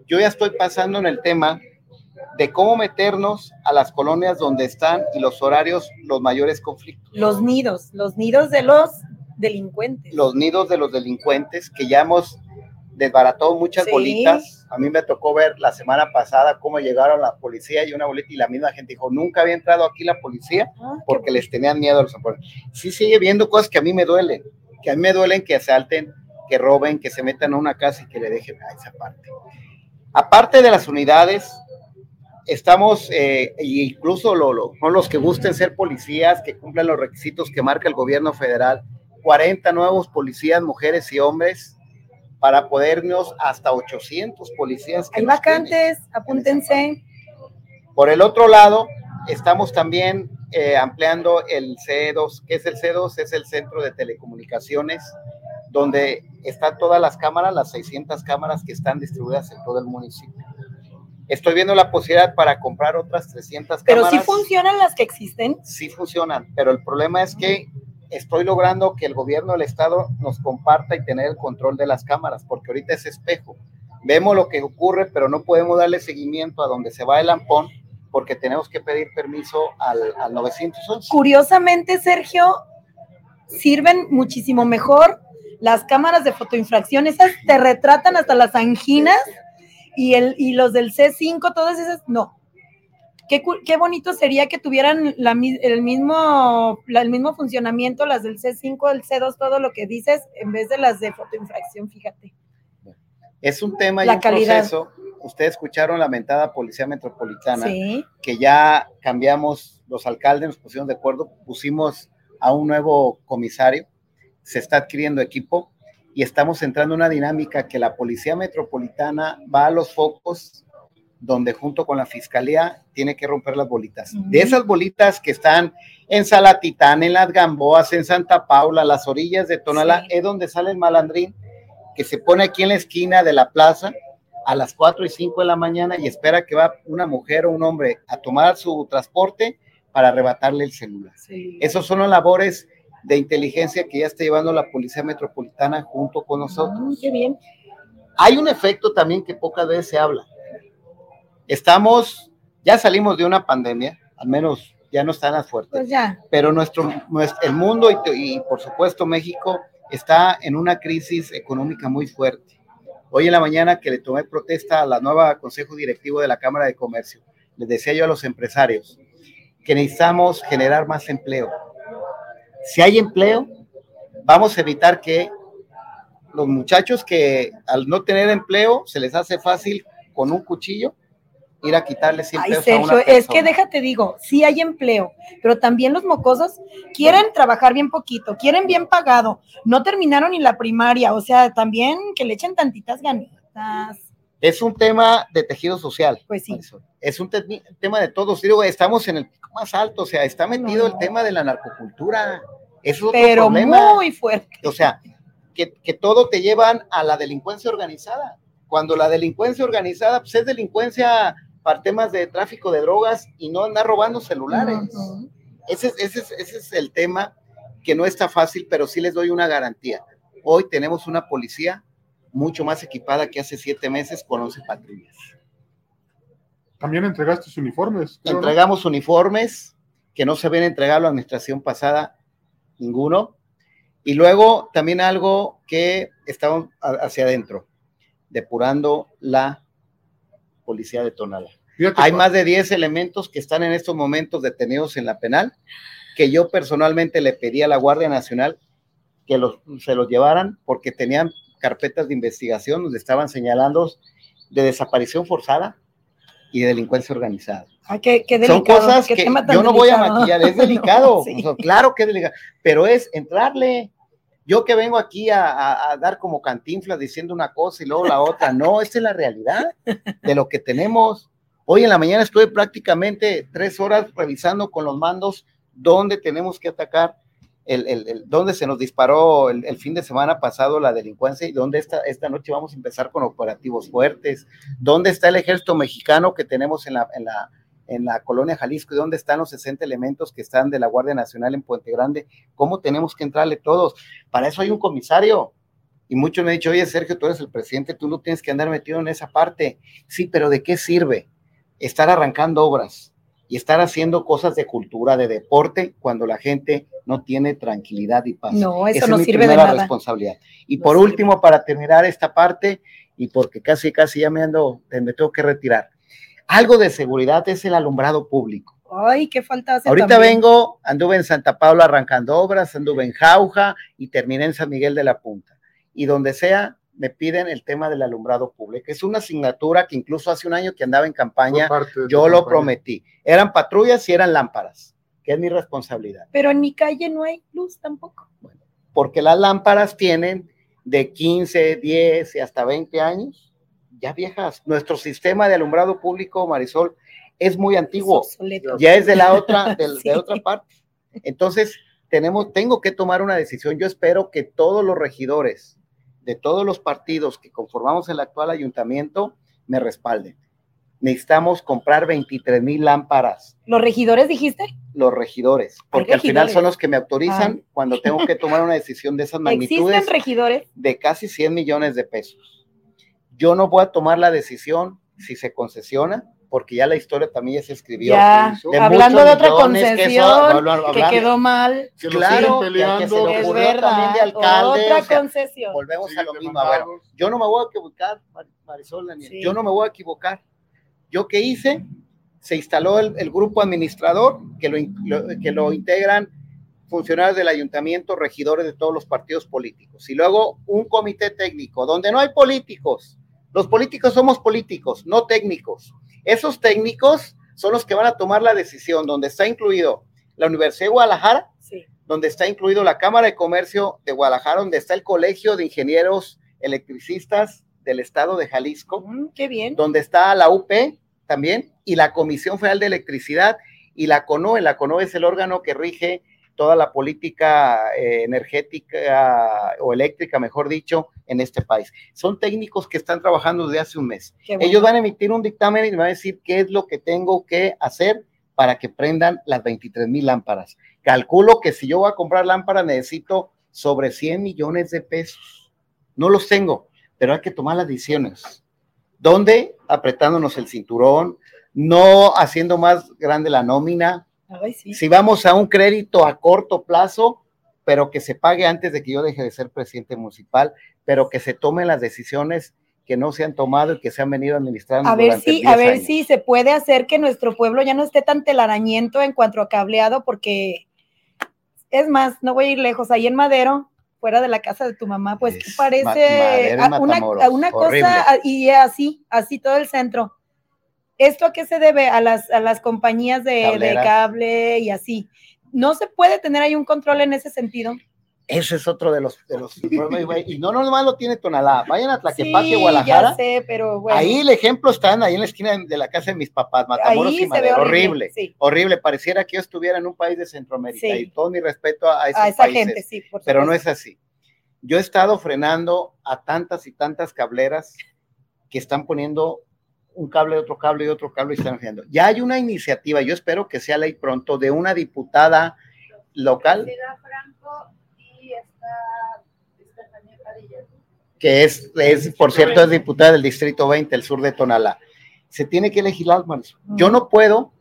Yo ya estoy pasando en el tema de cómo meternos a las colonias donde están y los horarios, los mayores conflictos. Los nidos, los nidos de los delincuentes. Los nidos de los delincuentes que ya hemos desbarató muchas bolitas. A mí me tocó ver la semana pasada cómo llegaron la policía y una bolita y la misma gente dijo, nunca había entrado aquí la policía ah, porque les tenían miedo a los zampones. Sí sigue viendo cosas que a mí me duelen, que a mí me duelen que asalten, que roben, que se metan a una casa y que le dejen a esa parte. Aparte de las unidades, estamos, eh, incluso lo, lo, los que gusten ser policías, que cumplan los requisitos que marca el gobierno federal, 40 nuevos policías, mujeres y hombres, para podernos hasta 800 policías. Hay vacantes, apúntense. Por el otro lado, estamos también eh, ampliando el C2. ¿Qué es el C2? Es el Centro de Telecomunicaciones, donde están todas las cámaras, las 600 cámaras que están distribuidas en todo el municipio. Estoy viendo la posibilidad para comprar otras 300 cámaras. Pero sí funcionan las que existen. Sí funcionan, pero el problema es que estoy logrando que el gobierno del estado nos comparta y tener el control de las cámaras, porque ahorita es espejo. Vemos lo que ocurre, pero no podemos darle seguimiento a donde se va el ampón porque tenemos que pedir permiso al, al 911. Curiosamente, Sergio, sirven muchísimo mejor las cámaras de fotoinfracción, esas te retratan hasta las anginas y, el, y los del C5, todas esas, no. Qué, qué bonito sería que tuvieran la, el, mismo, la, el mismo funcionamiento, las del C5, el C2, todo lo que dices, en vez de las de fotoinfracción, fíjate. Es un tema y la un calidad. proceso. Ustedes escucharon la mentada Policía Metropolitana, sí. que ya cambiamos, los alcaldes nos pusieron de acuerdo, pusimos a un nuevo comisario, se está adquiriendo equipo y estamos entrando en una dinámica que la Policía Metropolitana va a los focos donde junto con la Fiscalía tiene que romper las bolitas. Uh -huh. De esas bolitas que están en Salatitán, en las Gamboas, en Santa Paula, las orillas de Tonalá, sí. es donde sale el malandrín que se pone aquí en la esquina de la plaza a las 4 y 5 de la mañana y espera que va una mujer o un hombre a tomar su transporte para arrebatarle el celular. Sí. Esos son las labores de inteligencia que ya está llevando la Policía Metropolitana junto con nosotros. Ah, qué bien. Hay un efecto también que pocas veces se habla. Estamos, ya salimos de una pandemia, al menos ya no están las fuertes, pues ya. pero nuestro, nuestro, el mundo y, y por supuesto México está en una crisis económica muy fuerte. Hoy en la mañana que le tomé protesta a la nueva Consejo Directivo de la Cámara de Comercio, les decía yo a los empresarios que necesitamos generar más empleo. Si hay empleo, vamos a evitar que los muchachos que al no tener empleo se les hace fácil con un cuchillo ir a quitarle 100 Ay, Sergio, es que déjate digo, sí hay empleo, pero también los mocosos quieren trabajar bien poquito, quieren bien pagado, no terminaron ni la primaria, o sea, también que le echen tantitas ganitas. Es un tema de tejido social. Pues sí. Es un te tema de todos. Digo, estamos en el pico más alto, o sea, está metido no. el tema de la narcocultura. Eso es otro pero problema. muy fuerte. O sea, que, que todo te llevan a la delincuencia organizada. Cuando la delincuencia organizada, pues es delincuencia para temas de tráfico de drogas y no andar robando celulares. Uh -huh. ese, ese, ese, es el tema que no está fácil, pero sí les doy una garantía. Hoy tenemos una policía mucho más equipada que hace siete meses con 11 patrullas. También entregaste sus uniformes. Entregamos ¿no? uniformes que no se habían entregado a la administración pasada, ninguno. Y luego también algo que estaban hacia adentro, depurando la policía de Tonala. Fíjate, Hay más de 10 elementos que están en estos momentos detenidos en la penal, que yo personalmente le pedí a la Guardia Nacional que los, se los llevaran porque tenían carpetas de investigación donde estaban señalando de desaparición forzada y de delincuencia organizada. Ay, qué, qué Son cosas que yo no delicado. voy a maquillar, es (laughs) delicado, sí. o sea, claro que es delicado, pero es entrarle. Yo que vengo aquí a, a, a, dar como cantinflas diciendo una cosa y luego la otra, no, esta es la realidad de lo que tenemos. Hoy en la mañana estuve prácticamente tres horas revisando con los mandos dónde tenemos que atacar el, el, el, donde se nos disparó el, fin de semana pasado la delincuencia y donde esta, esta noche vamos a empezar con operativos fuertes, dónde está el ejército mexicano que tenemos en la, en la, en la colonia Jalisco y dónde están los 60 elementos que están de la Guardia Nacional en Puente Grande, cómo tenemos que entrarle todos. Para eso hay un comisario. Y muchos me han dicho, oye Sergio, tú eres el presidente, tú no tienes que andar metido en esa parte. Sí, pero ¿de qué sirve estar arrancando obras? y estar haciendo cosas de cultura, de deporte, cuando la gente no tiene tranquilidad y paz. No, eso Esa no es mi sirve primera de nada. responsabilidad. Y No por sirve. último, para terminar esta parte, y porque casi, casi ya me ando, me tengo que retirar, algo de seguridad es el alumbrado público. Ay, qué falta hace Ahorita también. vengo, anduve en Santa Paula arrancando obras, anduve en Jauja y terminé en San Miguel de la Punta. Y donde sea, me piden el tema del alumbrado público. Es una asignatura que incluso hace un año que andaba en campaña, yo lo prometí. Eran patrullas y eran lámparas, que es mi responsabilidad. Pero en mi calle no hay luz tampoco. Bueno, porque las lámparas tienen de 15, 10 y hasta 20 años, ya viejas. Nuestro sistema de alumbrado público, Marisol, es muy antiguo. Es. Ya es de la otra, (laughs) de, Sí. de otra parte. Entonces, tenemos, tengo que tomar una decisión. Yo espero que todos los regidores de todos los partidos que conformamos el actual ayuntamiento me respalden. necesitamos comprar 23 mil lámparas. ¿Los regidores dijiste? Los regidores, porque al final son los que me autorizan cuando tengo que tomar una decisión de esas (laughs) magnitudes. ¿Existen regidores? De casi 100 millones de pesos. Yo no voy a tomar la decisión si se concesiona, porque ya la historia también ya se escribió. hablando de otra concesión que, quedó mal. claro, que se le ocurrió también de alcalde. Otra concesión. Volvemos a lo mismo. yo no me voy a equivocar, Marisol Daniel, yo no me voy a equivocar. ¿Yo qué hice? Se instaló el, grupo administrador que lo, que lo integran funcionarios del ayuntamiento, regidores de todos los partidos políticos. Y luego un comité técnico, donde no hay políticos. Los políticos somos políticos, no técnicos. Esos técnicos son los que van a tomar la decisión, donde está incluido la Universidad de Guadalajara, donde está incluido la Cámara de Comercio de Guadalajara, donde está el Colegio de Ingenieros Electricistas del Estado de Jalisco. Mm, qué bien. Donde está la UP también y la Comisión Federal de Electricidad y la CONOE. La CONOE es el órgano que rige toda la política eh, energética o eléctrica, mejor dicho, en este país. Son técnicos que están trabajando desde hace un mes. Ellos van a emitir un dictamen y van a decir qué es lo que tengo que hacer para que prendan las 23 mil lámparas. Calculo que si yo voy a comprar lámparas necesito sobre 100 millones de pesos. No los tengo, pero hay que tomar las decisiones. ¿Dónde? Apretándonos el cinturón, no haciendo más grande la nómina. Si vamos a un crédito a corto plazo, pero que se pague antes de que yo deje de ser presidente municipal, pero que se tomen las decisiones que no se han tomado y que se han venido administrando. A ver si, a ver si se puede hacer que nuestro pueblo ya no esté tan telarañento en cuanto a cableado, porque es más, no voy a ir lejos, ahí en Madero fuera de la casa de tu mamá, pues parece una, cosa y así, así todo el centro. ¿Esto a qué se debe? A las, a las compañías de, cable y así. ¿No se puede tener ahí un control en ese sentido? Ese es otro de los, de los y no nomás lo tiene Tonalá, vayan a Tlaquepaque, sí, Guadalajara. Ya sé, pero bueno. Ahí el ejemplo está ahí en la esquina de la casa de mis papás, Matamoros y Madero. Horrible, horrible, Pareciera que yo estuviera en un país de Centroamérica y todo mi respeto a esos a esa gente, sí, pero no es así. Yo he estado frenando a tantas y tantas cableras que están poniendo un cable, otro cable y otro cable y están haciendo. Ya hay una iniciativa, yo espero que sea ley pronto, de una diputada local que es, es, por cierto, es diputada del Distrito 20, el sur de Tonalá. Se tiene que legislar, Yo no puedo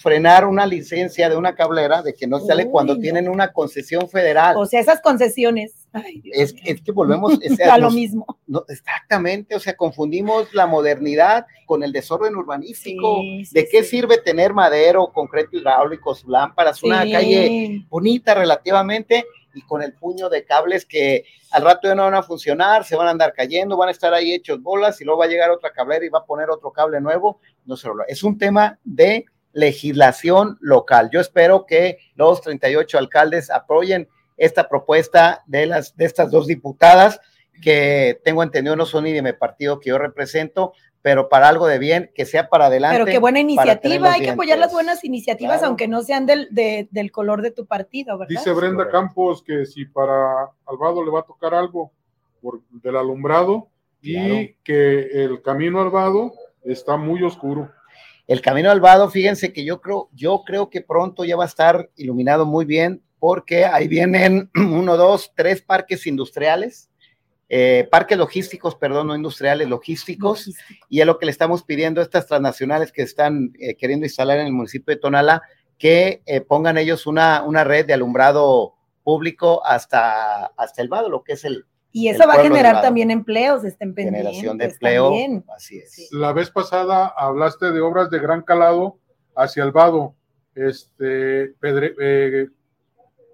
frenar una licencia de una cablera de que no sale cuando tienen una concesión federal. O sea, esas concesiones. es, que volvemos (laughs) a lo mismo. No, exactamente, o sea, confundimos la modernidad con el desorden urbanístico. ¿De qué sirve tener madero, concreto hidráulico, lámparas, una calle bonita relativamente? y con el puño de cables que al rato ya no van a funcionar, se van a andar cayendo, van a estar ahí hechos bolas y luego va a llegar otra cablera y va a poner otro cable nuevo. No se lo Es un tema de legislación local. Yo espero que los 38 alcaldes apoyen esta propuesta de, las, de estas dos diputadas que tengo entendido no son ni de mi partido que yo represento, pero para algo de bien, que sea para adelante. Pero qué buena iniciativa, hay que apoyar las buenas iniciativas, aunque no sean del, del color de tu partido, ¿verdad? Dice Brenda Campos que si para Alvado le va a tocar algo por, del alumbrado y que el camino Alvado está muy oscuro. El camino Alvado, fíjense que yo creo, yo creo que pronto ya va a estar iluminado muy bien, porque ahí vienen (clears throat) uno, dos, tres parques industriales eh, parques logísticos, perdón, no industriales, logísticos, y es lo que le estamos pidiendo a estas transnacionales que están eh, queriendo instalar en el municipio de Tonala, que eh, pongan ellos una, una red de alumbrado público hasta, hasta el vado, lo que es el... Y eso va a generar también empleos, estén pendientes. Generación de empleo, así es. La vez pasada hablaste de obras de gran calado hacia el vado, este,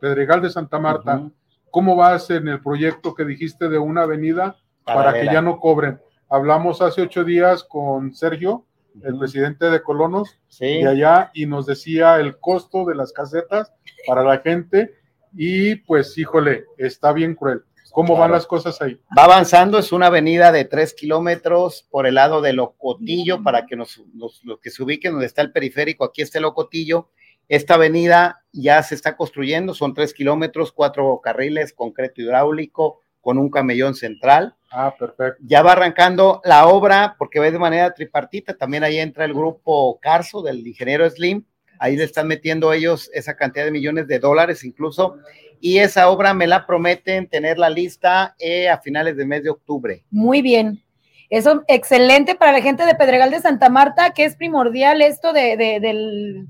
Pedregal de Santa Marta. ¿Cómo vas en el proyecto que dijiste de una avenida para, que ya no cobren? Hablamos hace ocho días con Sergio, el presidente de Colonos, de allá, y nos decía el costo de las casetas para la gente, y pues, híjole, está bien cruel. ¿Cómo van las cosas ahí? Va avanzando, es una avenida de tres kilómetros por el lado de Locotillo, para que nos, los, que se ubiquen donde está el periférico, aquí está Locotillo, esta avenida ya se está construyendo, son tres kilómetros, cuatro carriles, concreto hidráulico, con un camellón central. Ah, perfecto. Ya va arrancando la obra porque va de manera tripartita. También ahí entra el grupo Carso del ingeniero Slim. Ahí le están metiendo ellos esa cantidad de millones de dólares incluso. Y esa obra me la prometen tener la lista eh, a finales del mes de octubre. Muy bien. Eso excelente para la gente de Pedregal de Santa Marta, que es primordial esto de, de, del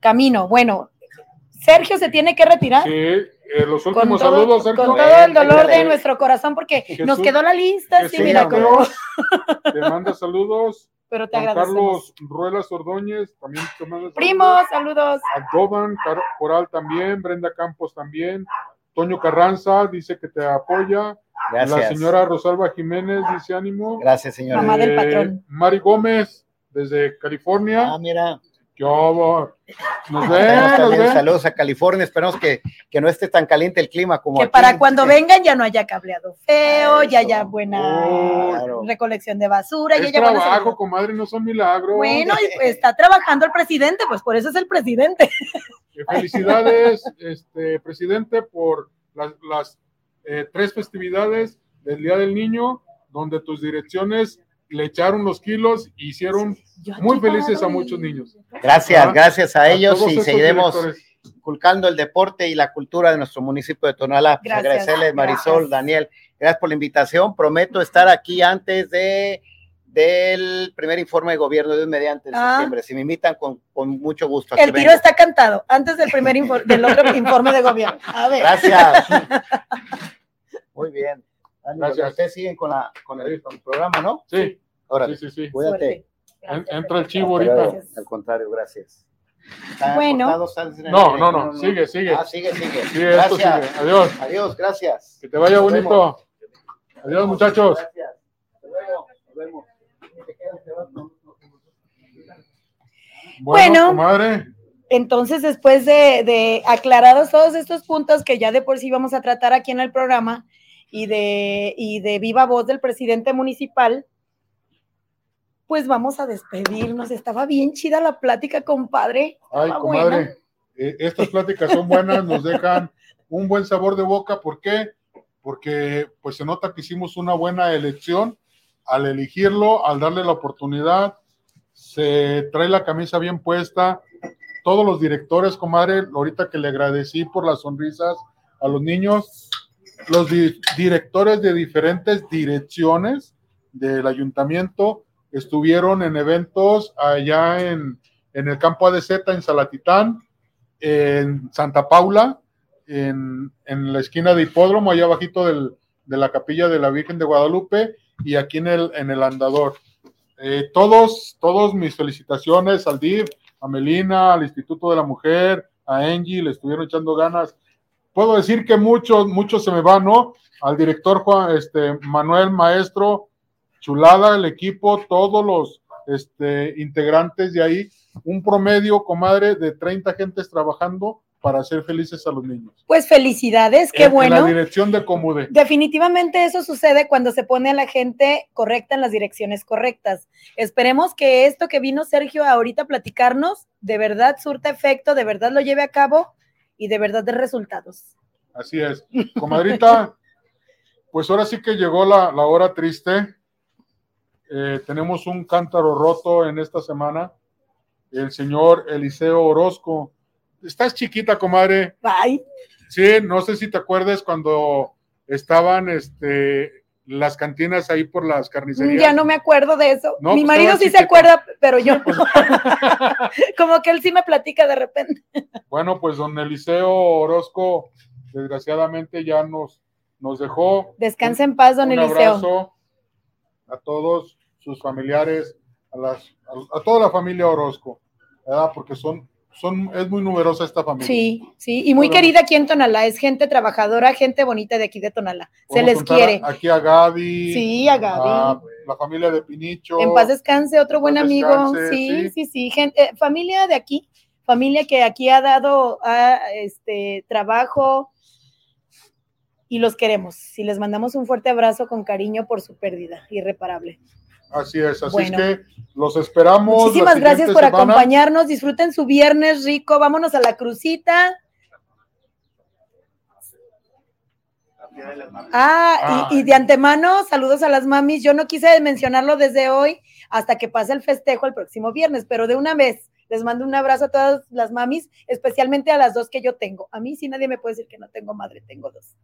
camino. Bueno, Sergio se tiene que retirar. Sí, eh, los últimos todo, saludos, Sergio. Con todo el dolor de nuestro corazón, porque Jesús, nos quedó la lista. Sí, mira. Te manda saludos. Pero te Juan Carlos Ruelas Ordóñez, también te manda Primos, saludos. Aldoban, Coral también, Brenda Campos también, Toño Carranza dice que te apoya. Gracias. La señora Rosalba Jiménez dice ánimo. Gracias, señora. Mamá del patrón. Mari Gómez, desde California. Ah, mira. Yo, nos nos ven. Saludos a California, esperamos que, que, no esté tan caliente el clima como Que aquí. para cuando vengan ya no haya cableado feo, ya haya buena Oh, recolección de basura, ya Es haya buena trabajo, comadre, no son milagros. Bueno, y pues está trabajando el presidente, pues por eso es el presidente. Eh, Felicidades, este, presidente, por las, las eh, tres festividades del Día del Niño, donde tus direcciones le echaron los kilos e hicieron muy felices a y- muchos niños. Gracias, Ah, gracias a ellos y seguiremos directores. inculcando el deporte y la cultura de nuestro municipio de Tonalá. Pues Gracias, agradecerles, Marisol, gracias. Daniel, gracias por la invitación. Prometo estar aquí antes de del primer informe de gobierno de un mediante de Ah. septiembre. Si me invitan, con, con mucho gusto. El tiro está cantado, antes del primer infor- del otro informe de gobierno. A ver. Gracias. (laughs) Muy bien. Gracias. Ustedes siguen con, la, con el, con el programa, ¿no? Sí, Órale, sí, sí, sí. cuídate. Gracias. entra el chivo ahorita. Gracias. Al contrario, gracias. ¿Están Bueno. No, no, no, sigue, sigue. Ah, sigue, sigue. Sí, esto gracias. sigue. Adiós. Adiós, gracias. Que te vaya Nos bonito. vemos. Adiós, muchachos. Gracias. Hasta luego. Nos vemos. Bueno, Bueno. Entonces, después de, de aclarados todos estos puntos que ya de por sí vamos a tratar aquí en el programa y de, y de viva voz del presidente municipal, pues vamos a despedirnos. Estaba bien chida la plática, compadre. Ay, Estaba comadre, buena. eh, estas pláticas son buenas, nos dejan un buen sabor de boca. ¿Por qué? Porque pues se nota que hicimos una buena elección al elegirlo, al darle la oportunidad, se trae la camisa bien puesta. Todos los directores, comadre, ahorita que le agradecí por las sonrisas a los niños, los di- directores de diferentes direcciones del ayuntamiento estuvieron en eventos allá en, en el campo ADZ en Salatitán, en Santa Paula, en, en la esquina de Hipódromo, allá abajito del- de la capilla de la Virgen de Guadalupe y aquí en el, en el andador. Eh, todos, todos mis felicitaciones al DIF, a Melina, al Instituto de la Mujer, a Angie, le estuvieron echando ganas. Puedo decir que muchos, muchos se me van, ¿no? Al director Juan, este, Manuel Maestro, chulada el equipo, todos los este, integrantes de ahí, un promedio, comadre, de 30 gentes trabajando para hacer felices a los niños. Pues felicidades, qué En- En bueno. la dirección de Comude. Definitivamente eso sucede cuando se pone a la gente correcta en las direcciones correctas. Esperemos que esto que vino Sergio ahorita a platicarnos de verdad surta efecto, de verdad lo lleve a cabo y de verdad de resultados. Así es. Comadrita, (laughs) pues ahora sí que llegó la, la hora triste. Eh, tenemos un cántaro roto en esta semana. El señor Eliseo Orozco. Estás chiquita, comadre. Ay, Sí, no sé si te acuerdas cuando estaban este, las cantinas ahí por las carnicerías. ya no me acuerdo de eso. No, Mi pues, marido sí se acuerda, pero yo (laughs) no. (laughs) Como que él sí me platica de repente. Bueno, pues don Eliseo Orozco, desgraciadamente ya nos, nos dejó. Descansa en paz, don un Eliseo. abrazo a todos sus familiares, a, las, a, a toda la familia Orozco, ¿verdad? Porque son, son, es muy numerosa esta familia. Sí, sí, y muy querida aquí en Tonalá, es gente trabajadora, gente bonita de aquí de Tonalá. Se les quiere. Aquí a Gaby. Sí, a Gaby. a la familia de Pinicho. En paz descanse, otro En buen amigo. descanse, sí, sí. sí, sí, gente, eh, familia de aquí, familia que aquí ha dado este trabajo y los queremos. Y les mandamos un fuerte abrazo con cariño por su pérdida irreparable. Así es, así Bueno. es que los esperamos. Muchísimas gracias por semana. acompañarnos. Disfruten su viernes rico. Vámonos a la crucita. Ah, y, y, de antemano, saludos a las mamis. Yo no quise mencionarlo desde hoy hasta que pase el festejo el próximo viernes, pero de una vez les mando un abrazo a todas las mamis, especialmente a las dos que yo tengo. A mí sí nadie me puede decir que no tengo madre, tengo dos.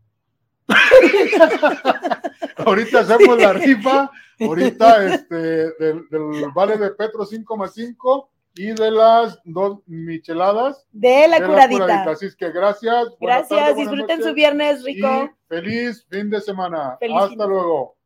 (laughs) ahorita hacemos la rifa, ahorita este, del, vale de Petro 5,5 y de las dos micheladas de la, curadita. Así es que gracias. Gracias, disfruten su viernes rico. feliz fin de semana. Hasta luego.